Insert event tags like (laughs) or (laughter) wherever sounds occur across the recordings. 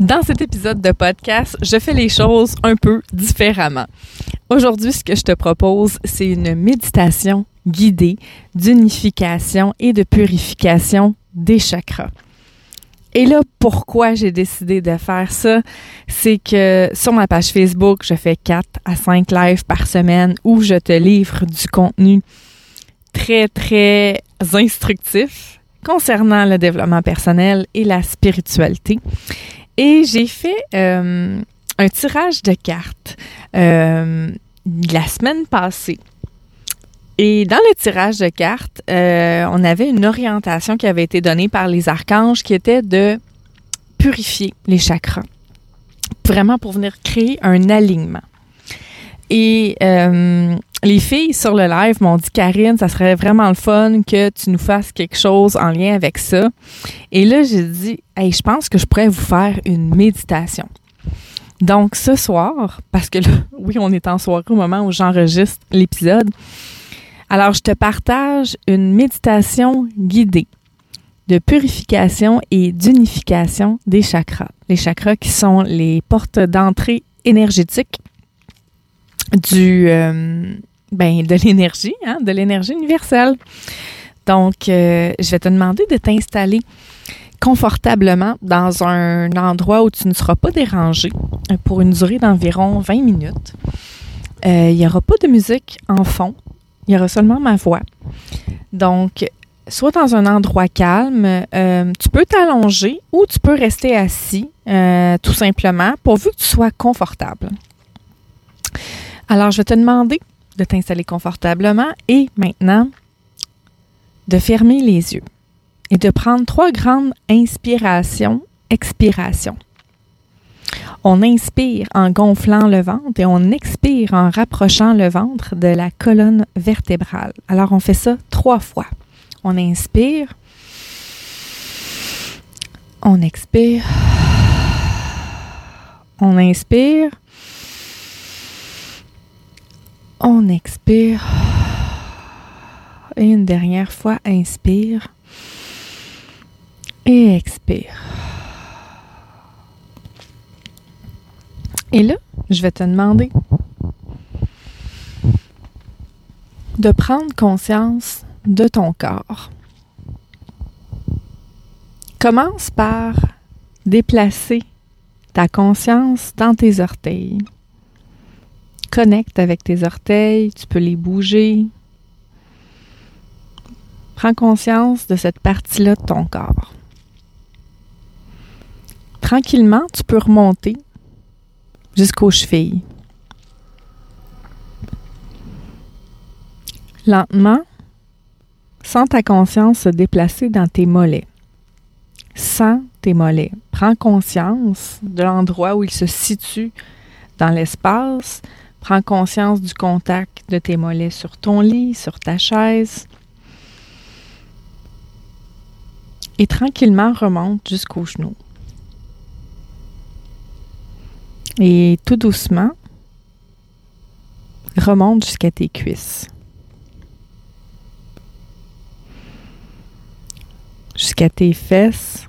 Dans cet épisode de podcast, je fais les choses un peu différemment. Aujourd'hui, ce que je te propose, c'est une méditation guidée d'unification et de purification des chakras. Et là, pourquoi j'ai décidé de faire ça, c'est que sur ma page Facebook, je fais 4 à 5 lives par semaine où je te livre du contenu très, très instructif concernant le développement personnel et la spiritualité. Et j'ai fait euh, un tirage de cartes euh, la semaine passée. Et dans le tirage de cartes, euh, on avait une orientation qui avait été donnée par les archanges qui était de purifier les chakras. Vraiment pour venir créer un alignement. Et les filles sur le live m'ont dit Karine, ça serait vraiment le fun que tu nous fasses quelque chose en lien avec ça. Et là, j'ai dit hey, je pense que je pourrais vous faire une méditation. Donc ce soir, parce que là, (laughs) oui, on est en soirée au moment où j'enregistre l'épisode. Alors, je te partage une méditation guidée de purification et d'unification des chakras. Les chakras qui sont les portes d'entrée énergétiques du euh, ben, de l'énergie, hein, de l'énergie universelle. Donc, euh, je vais te demander de t'installer confortablement dans un endroit où tu ne seras pas dérangé euh, pour une durée d'environ 20 minutes. il n'y aura pas de musique en fond, il y aura seulement ma voix. Donc, soit dans un endroit calme, tu peux t'allonger ou tu peux rester assis tout simplement pourvu que tu sois confortable. Alors, je vais te demander de t'installer confortablement et maintenant de fermer les yeux et de prendre trois grandes inspirations, expirations. On inspire en gonflant le ventre et on expire en rapprochant le ventre de la colonne vertébrale. Alors on fait ça trois fois. On inspire, on expire, on inspire, on expire. Et une dernière fois, inspire. Et expire. Et là, je vais te demander de prendre conscience de ton corps. Commence par déplacer ta conscience dans tes orteils connecte avec tes orteils, tu peux les bouger. Prends conscience de cette partie-là de ton corps. Tranquillement, tu peux remonter jusqu'aux chevilles. Lentement, sens ta conscience se déplacer dans tes mollets. Sens tes mollets. Prends conscience de l'endroit où ils se situent dans l'espace Prends conscience du contact de tes mollets sur ton lit, sur ta chaise. Et tranquillement remonte jusqu'aux genoux. Et tout doucement, remonte jusqu'à tes cuisses. Jusqu'à tes fesses.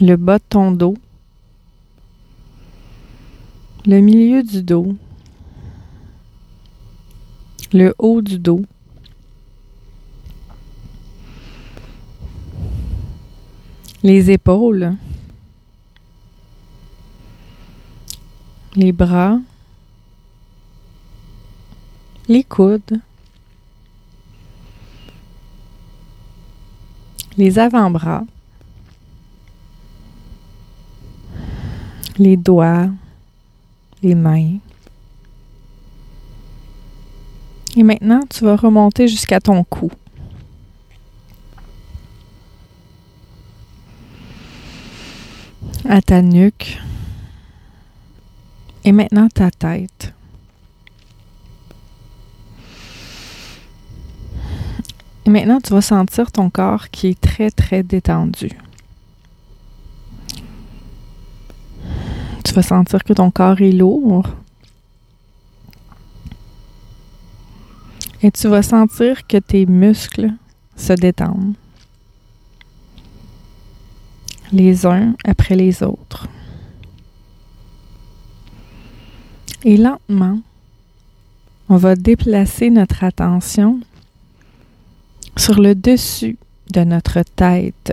Le bas de ton dos le milieu du dos, le haut du dos, les épaules, les bras, les coudes, les avant-bras, les doigts, les mains. Et maintenant, tu vas remonter jusqu'à ton cou. À ta nuque. Et maintenant ta tête. Et maintenant, tu vas sentir ton corps qui est très, très détendu. Tu vas sentir que ton corps est lourd. Et tu vas sentir que tes muscles se détendent. les uns après les autres. Et lentement, on va déplacer notre attention sur le dessus de notre tête.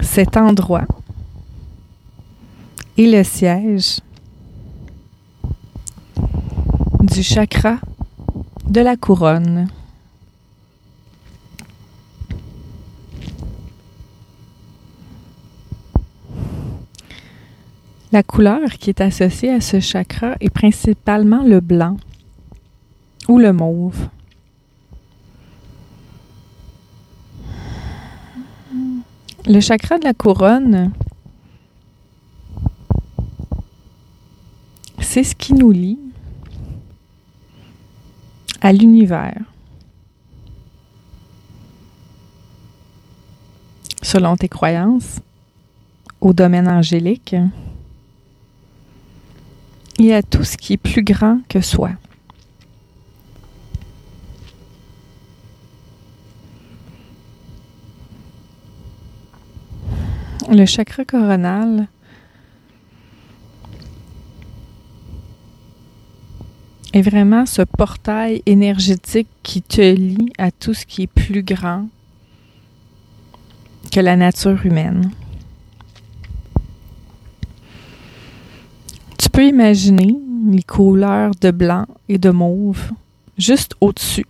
Cet endroit le siège du chakra de la couronne. La couleur qui est associée à ce chakra est principalement le blanc ou le mauve. Le chakra de la couronne, c'est ce qui nous lie à l'univers. Selon tes croyances, au domaine angélique, y a tout ce qui est plus grand que soi. Le chakra coronal est vraiment ce portail énergétique qui te lie à tout ce qui est plus grand que la nature humaine. Tu peux imaginer les couleurs de blanc et de mauve juste au-dessus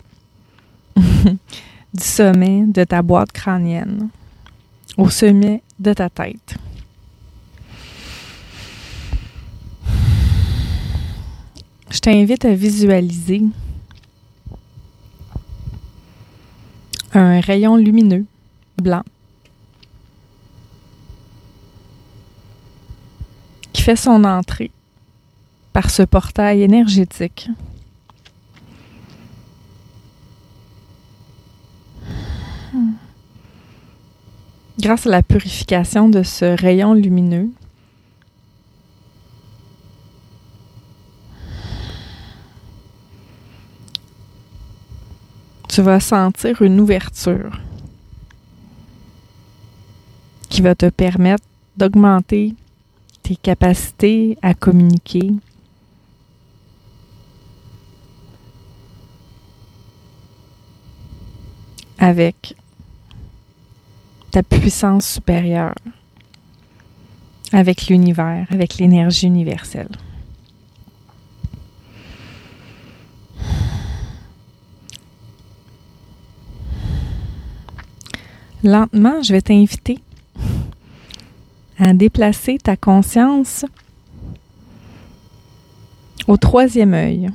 (laughs) du sommet de ta boîte crânienne, au sommet de ta tête. Je t'invite à visualiser un rayon lumineux blanc qui fait son entrée par ce portail énergétique. Grâce à la purification de ce rayon lumineux, tu vas sentir une ouverture qui va te permettre d'augmenter tes capacités à communiquer, avec ta puissance supérieure, avec l'univers, avec l'énergie universelle. Lentement, je vais t'inviter à déplacer ta conscience au troisième œil.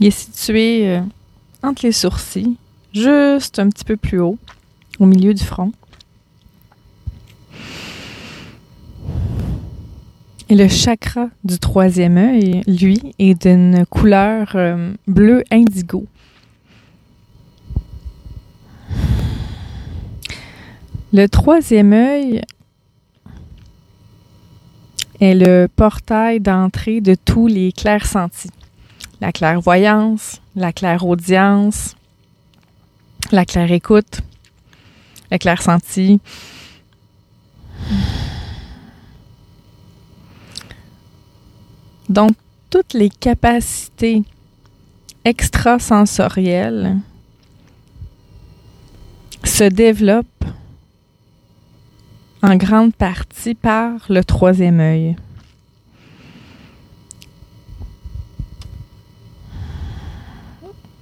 Il est situé euh, entre les sourcils, juste un petit peu plus haut, au milieu du front. Et le chakra du troisième œil, lui, est d'une couleur euh, bleu indigo. Le troisième œil est le portail d'entrée de tous les clairs sentis. La clairvoyance, la clairaudience, la claire écoute, le clair senti. Donc, toutes les capacités extrasensorielles se développent en grande partie par le troisième œil.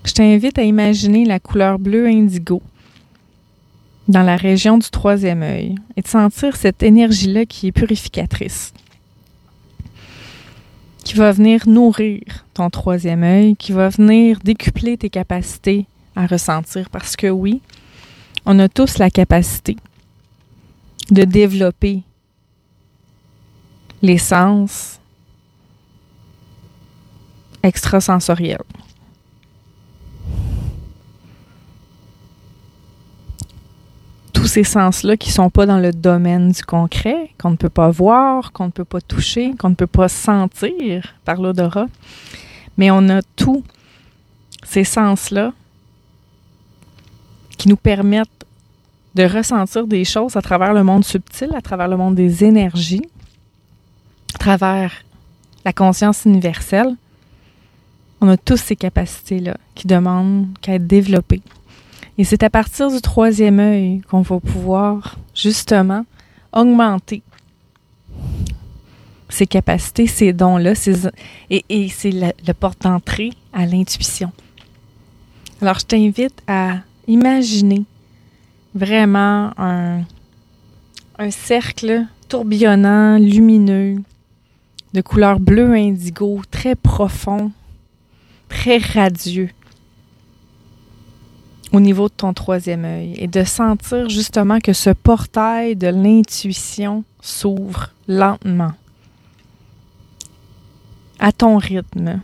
Je t'invite à imaginer la couleur bleu indigo dans la région du troisième œil et de sentir cette énergie-là qui est purificatrice, qui va venir nourrir ton troisième œil, qui va venir décupler tes capacités à ressentir parce que oui, on a tous la capacité de développer les sens extrasensoriels. Tous ces sens-là qui ne sont pas dans le domaine du concret, qu'on ne peut pas voir, qu'on ne peut pas toucher, qu'on ne peut pas sentir par l'odorat, mais on a tous ces sens-là qui nous permettent de ressentir des choses à travers le monde subtil, à travers le monde des énergies, à travers la conscience universelle. On a tous ces capacités-là qui demandent qu'à être développées. Et c'est à partir du troisième œil qu'on va pouvoir justement augmenter ces capacités, ces dons-là, et, c'est le, le porte d'entrée à l'intuition. Alors, je t'invite à imaginer vraiment un, cercle tourbillonnant, lumineux, de couleur bleu indigo, très profond, très radieux au niveau de ton troisième œil et de sentir justement que ce portail de l'intuition s'ouvre lentement à ton rythme.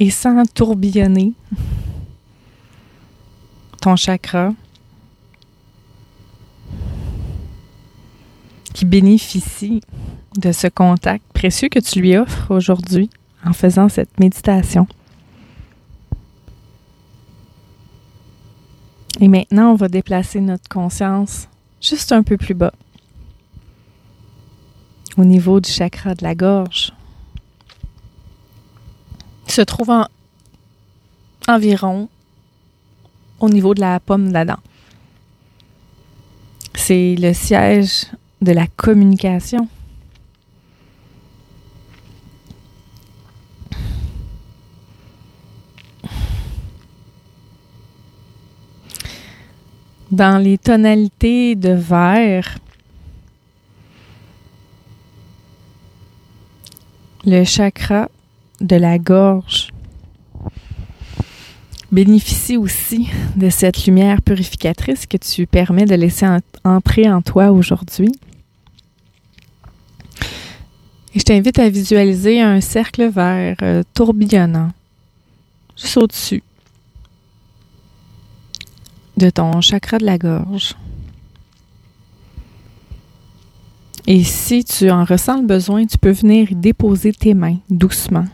Et sans tourbillonner ton chakra qui bénéficie de ce contact précieux que tu lui offres aujourd'hui en faisant cette méditation. Et maintenant, on va déplacer notre conscience juste un peu plus bas au niveau du chakra de la gorge, se trouve environ au niveau de la pomme d'Adam. C'est le siège de la communication. Dans les tonalités de vert, le chakra de la gorge bénéficie aussi de cette lumière purificatrice que tu permets de laisser entrer en toi aujourd'hui. Et je t'invite à visualiser un cercle vert euh, tourbillonnant juste au-dessus de ton chakra de la gorge. Et si tu en ressens le besoin, tu peux venir y déposer tes mains doucement.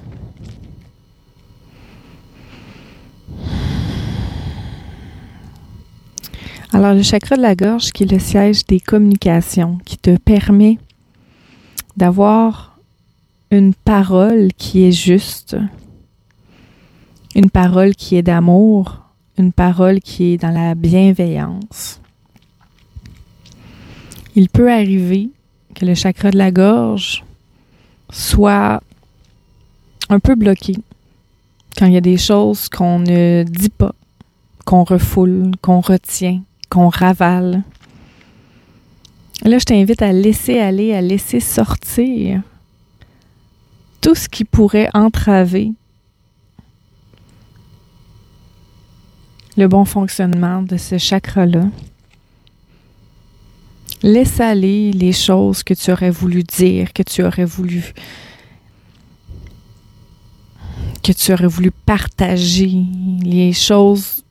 Alors, le chakra de la gorge, qui est le siège des communications, qui te permet d'avoir une parole qui est juste, une parole qui est d'amour, une parole qui est dans la bienveillance. Il peut arriver que le chakra de la gorge soit un peu bloqué quand il y a des choses qu'on ne dit pas, qu'on refoule, qu'on retient, qu'on ravale. Là, je t'invite à laisser aller, à laisser sortir tout ce qui pourrait entraver le bon fonctionnement de ce chakra-là. Laisse aller les choses que tu aurais voulu dire, que tu aurais voulu que tu aurais voulu partager, les choses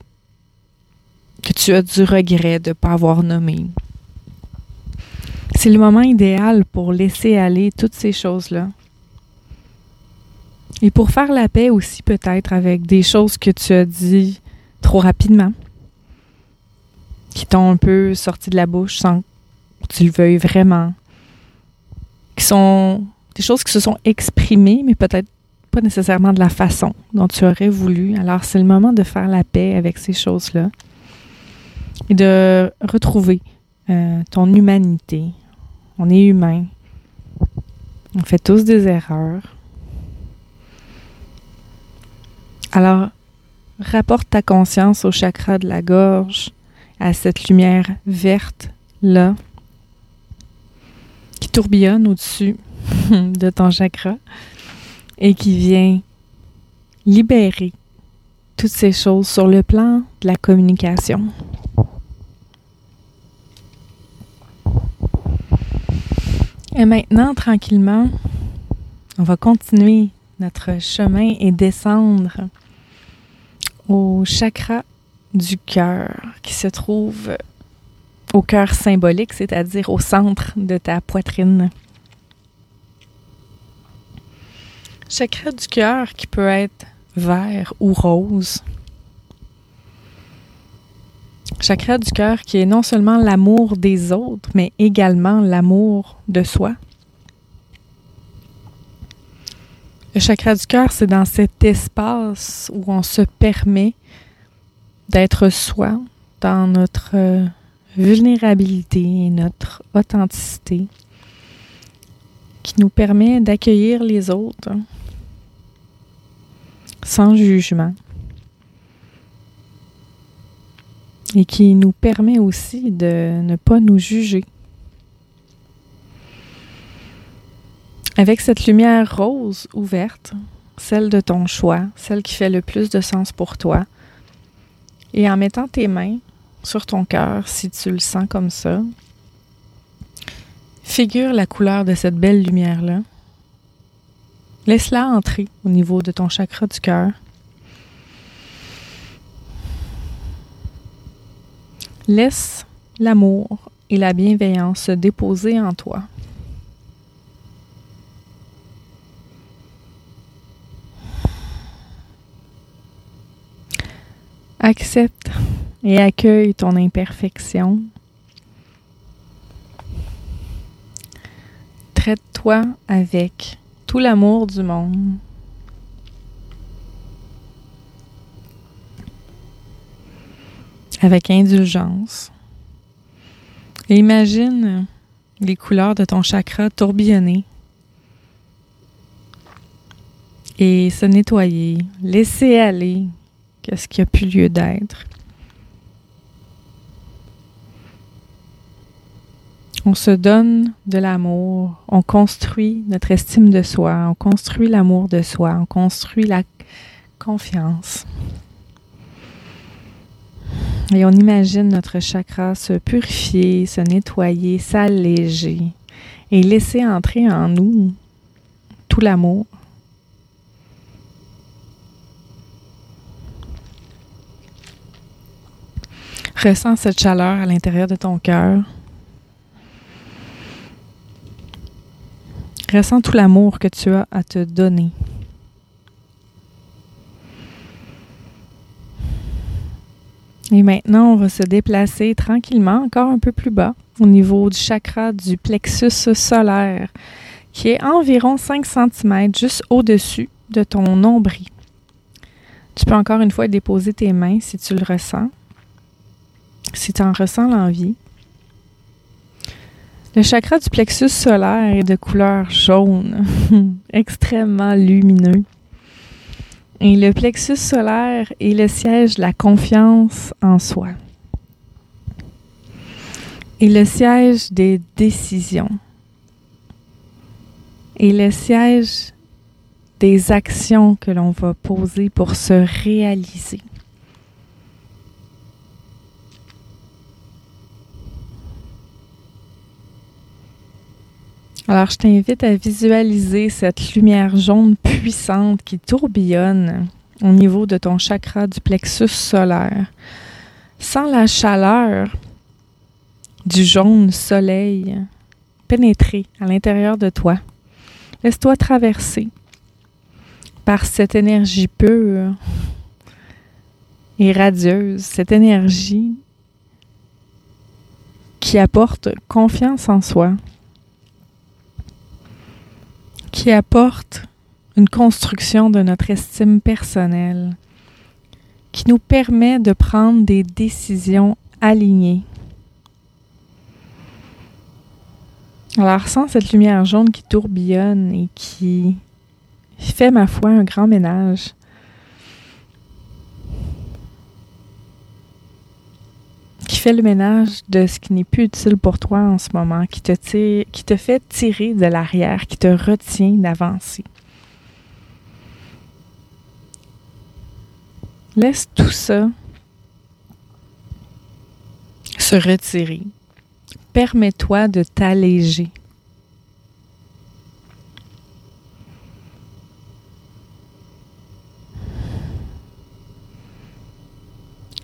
que tu as du regret de ne pas avoir nommées. C'est le moment idéal pour laisser aller toutes ces choses-là. Et pour faire la paix aussi peut-être avec des choses que tu as dit trop rapidement, qui t'ont un peu sorti de la bouche sans tu le veuilles vraiment, qui sont des choses qui se sont exprimées, mais peut-être pas nécessairement de la façon dont tu aurais voulu. Alors, c'est le moment de faire la paix avec ces choses-là et de retrouver euh, ton humanité. On est humain. On fait tous des erreurs. Alors, rapporte ta conscience au chakra de la gorge, à cette lumière verte là qui tourbillonne au-dessus (laughs) de ton chakra et qui vient libérer toutes ces choses sur le plan de la communication. Et maintenant, tranquillement, on va continuer notre chemin et descendre au chakra du cœur qui se trouve au cœur symbolique, c'est-à-dire au centre de ta poitrine. Chakra du cœur qui peut être vert ou rose. Chakra du cœur qui est non seulement l'amour des autres, mais également l'amour de soi. Le chakra du cœur, c'est dans cet espace où on se permet d'être soi, dans notre euh, vulnérabilité et notre authenticité, qui nous permet d'accueillir les autres sans jugement et qui nous permet aussi de ne pas nous juger. Avec cette lumière rose ouverte, celle de ton choix, celle qui fait le plus de sens pour toi, et en mettant tes mains sur ton cœur, si tu le sens comme ça, figure la couleur de cette belle lumière-là. Laisse-la entrer au niveau de ton chakra du cœur. Laisse l'amour et la bienveillance se déposer en toi. Accepte et accueille ton imperfection. Traite-toi avec tout l'amour du monde. Avec indulgence. Et imagine les couleurs de ton chakra tourbillonner et se nettoyer, laisser aller qu'est-ce qui a pu lieu d'être. On se donne de l'amour, on construit notre estime de soi, on construit l'amour de soi, on construit la confiance. Et on imagine notre chakra se purifier, se nettoyer, s'alléger et laisser entrer en nous tout l'amour, Ressens cette chaleur à l'intérieur de ton cœur. Ressens tout l'amour que tu as à te donner. Et maintenant, on va se déplacer tranquillement encore un peu plus bas au niveau du chakra du plexus solaire qui est environ 5 cm juste au-dessus de ton nombril. Tu peux encore une fois déposer tes mains si tu le ressens si tu en ressens l'envie. Le chakra du plexus solaire est de couleur jaune, (laughs) extrêmement lumineux. Et le plexus solaire est le siège de la confiance en soi. Et le siège des décisions. Et le siège des actions que l'on va poser pour se réaliser. Alors, je t'invite à visualiser cette lumière jaune puissante qui tourbillonne au niveau de ton chakra du plexus solaire. Sens la chaleur du jaune soleil pénétrer à l'intérieur de toi. Laisse-toi traverser par cette énergie pure et radieuse, cette énergie qui apporte confiance en soi, qui apporte une construction de notre estime personnelle, qui nous permet de prendre des décisions alignées. Alors, sans cette lumière jaune qui tourbillonne et qui fait, ma foi, un grand ménage, fait le ménage de ce qui n'est plus utile pour toi en ce moment, qui te, tire, qui te fait tirer de l'arrière, qui te retient d'avancer. Laisse tout ça se retirer. Permets-toi de t'alléger.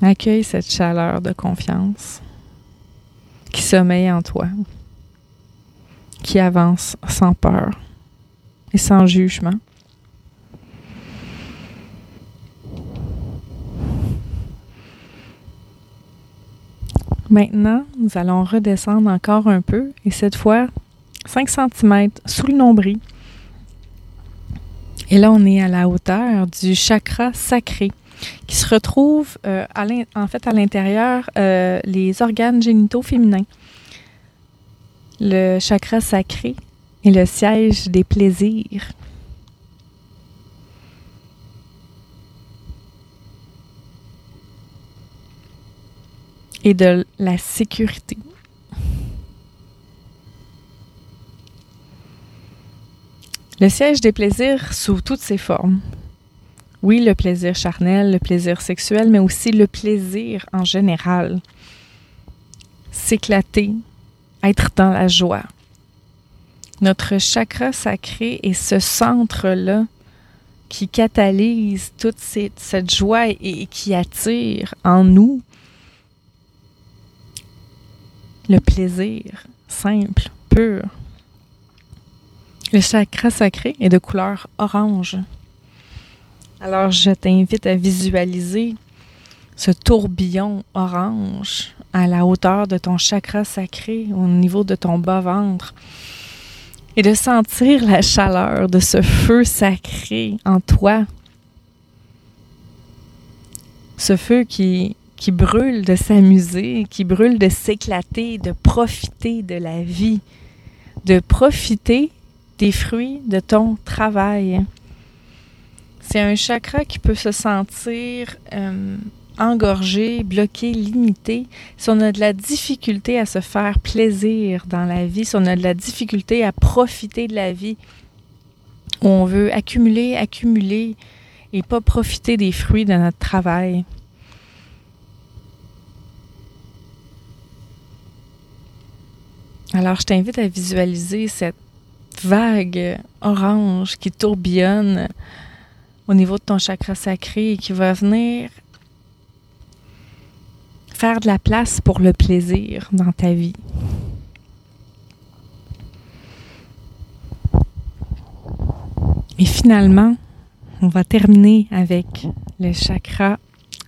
Accueille cette chaleur de confiance qui sommeille en toi, qui avance sans peur et sans jugement. Maintenant, nous allons redescendre encore un peu et cette fois 5 cm sous le nombril. Et là, on est à la hauteur du chakra sacré qui se retrouve euh, en fait à l'intérieur euh, les organes génitaux féminins. Le chakra sacré est le siège des plaisirs. et de la sécurité. Le siège des plaisirs sous toutes ses formes. Oui, le plaisir charnel, le plaisir sexuel, mais aussi le plaisir en général. S'éclater, être dans la joie. Notre chakra sacré est ce centre-là qui catalyse toute cette, joie et qui attire en nous le plaisir simple, pur. Le chakra sacré est de couleur orange. Alors je t'invite à visualiser ce tourbillon orange à la hauteur de ton chakra sacré, au niveau de ton bas-ventre, et de sentir la chaleur de ce feu sacré en toi. Ce feu qui, qui brûle de s'amuser, qui brûle de s'éclater, de profiter de la vie, de profiter des fruits de ton travail. C'est un chakra qui peut se sentir euh, engorgé, bloqué, limité. Si on a de la difficulté à se faire plaisir dans la vie, si on a de la difficulté à profiter de la vie, où on veut accumuler, accumuler et pas profiter des fruits de notre travail. Alors, je t'invite à visualiser cette vague orange qui tourbillonne au niveau de ton chakra sacré qui va venir faire de la place pour le plaisir dans ta vie. Et finalement, on va terminer avec le chakra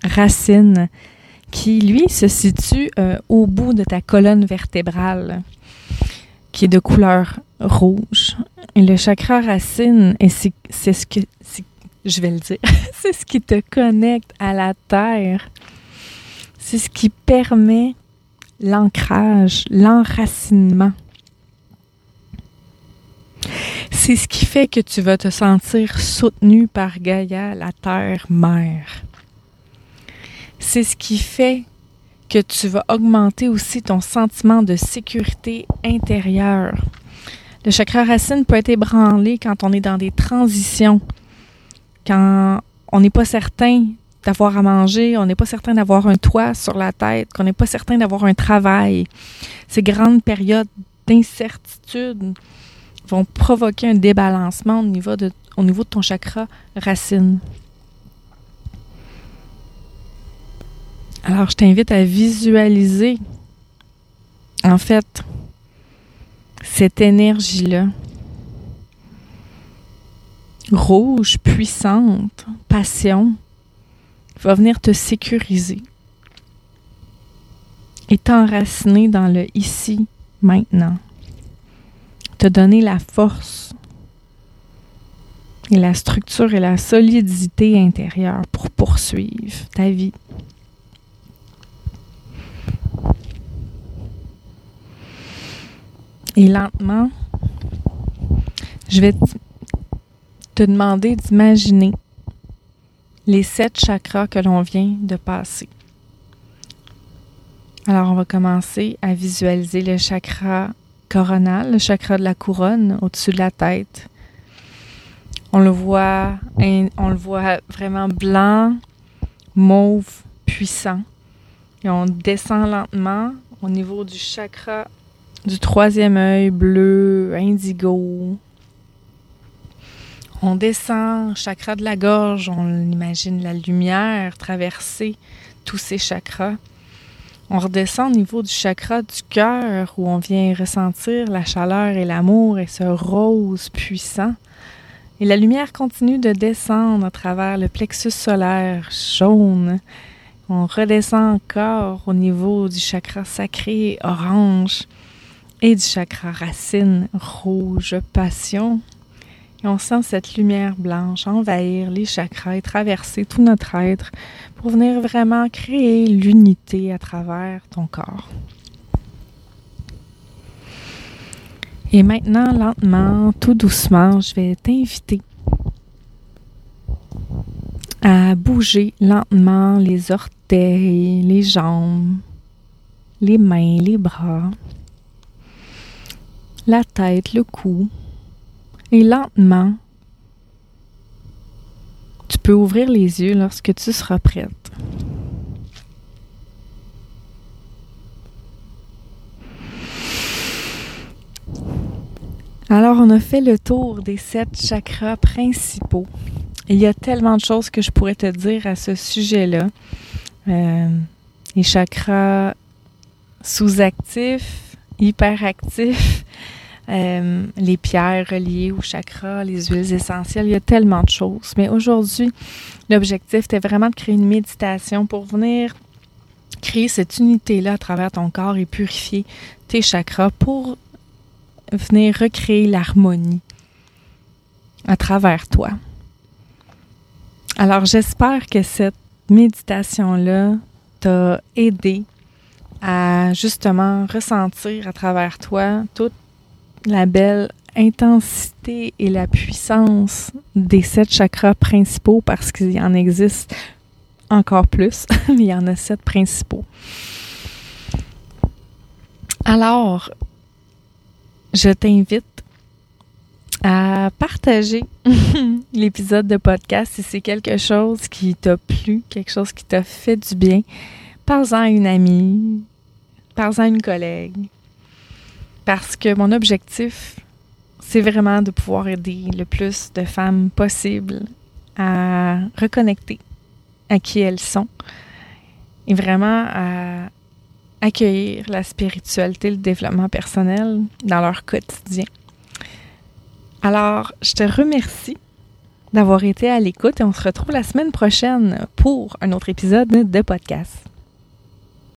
racine qui, lui, se situe euh, au bout de ta colonne vertébrale, qui est de couleur rouge. Et le chakra racine, c'est ce que je vais le dire, (laughs) c'est ce qui te connecte à la terre. C'est ce qui permet l'ancrage, l'enracinement. C'est ce qui fait que tu vas te sentir soutenu par Gaïa, la terre-mère. C'est ce qui fait que tu vas augmenter aussi ton sentiment de sécurité intérieure. Le chakra racine peut être ébranlé quand on est dans des transitions quand on n'est pas certain d'avoir à manger, on n'est pas certain d'avoir un toit sur la tête, qu'on n'est pas certain d'avoir un travail. Ces grandes périodes d'incertitude vont provoquer un débalancement au niveau de, ton chakra racine. Alors, je t'invite à visualiser, en fait, cette énergie-là rouge, puissante, passion, va venir te sécuriser et t'enraciner dans le ici, maintenant. Te donner la force et la structure et la solidité intérieure pour poursuivre ta vie. Et lentement, je vais demander d'imaginer les sept chakras que l'on vient de passer. Alors, on va commencer à visualiser le chakra coronal, le chakra de la couronne au-dessus de la tête. On le voit, on le voit vraiment blanc, mauve, puissant. Et on descend lentement au niveau du chakra du troisième œil bleu, indigo, on descend, chakra de la gorge, on imagine la lumière traverser tous ces chakras. On redescend au niveau du chakra du cœur où on vient ressentir la chaleur et l'amour et ce rose puissant. Et la lumière continue de descendre à travers le plexus solaire jaune. On redescend encore au niveau du chakra sacré orange et du chakra racine rouge passion. On sent cette lumière blanche envahir les chakras traverser tout notre être pour venir vraiment créer l'unité à travers ton corps. Et maintenant, lentement, tout doucement, je vais t'inviter à bouger lentement les orteils, les jambes, les mains, les bras, la tête, le cou. Et lentement, tu peux ouvrir les yeux lorsque tu seras prête. Alors, on a fait le tour des sept chakras principaux. Il y a tellement de choses que je pourrais te dire à ce sujet-là. Euh, les chakras sous-actifs, hyperactifs, euh, les pierres reliées aux chakras, les huiles essentielles, il y a tellement de choses. Mais aujourd'hui, l'objectif était vraiment de créer une méditation pour venir créer cette unité-là à travers ton corps et purifier tes chakras pour venir recréer l'harmonie à travers toi. Alors, j'espère que cette méditation-là t'a aidé à justement ressentir à travers toi toute la belle intensité et la puissance des sept chakras principaux parce qu'il y en existe encore plus, (laughs) mais il y en a sept principaux. Alors, je t'invite à partager (laughs) l'épisode de podcast si c'est quelque chose qui t'a plu, quelque chose qui t'a fait du bien. Parle-en à une amie, parle-en à une collègue. Parce que mon objectif, c'est vraiment de pouvoir aider le plus de femmes possible à reconnecter à qui elles sont et vraiment à accueillir la spiritualité, le développement personnel dans leur quotidien. Alors, je te remercie d'avoir été à l'écoute et on se retrouve la semaine prochaine pour un autre épisode de podcast.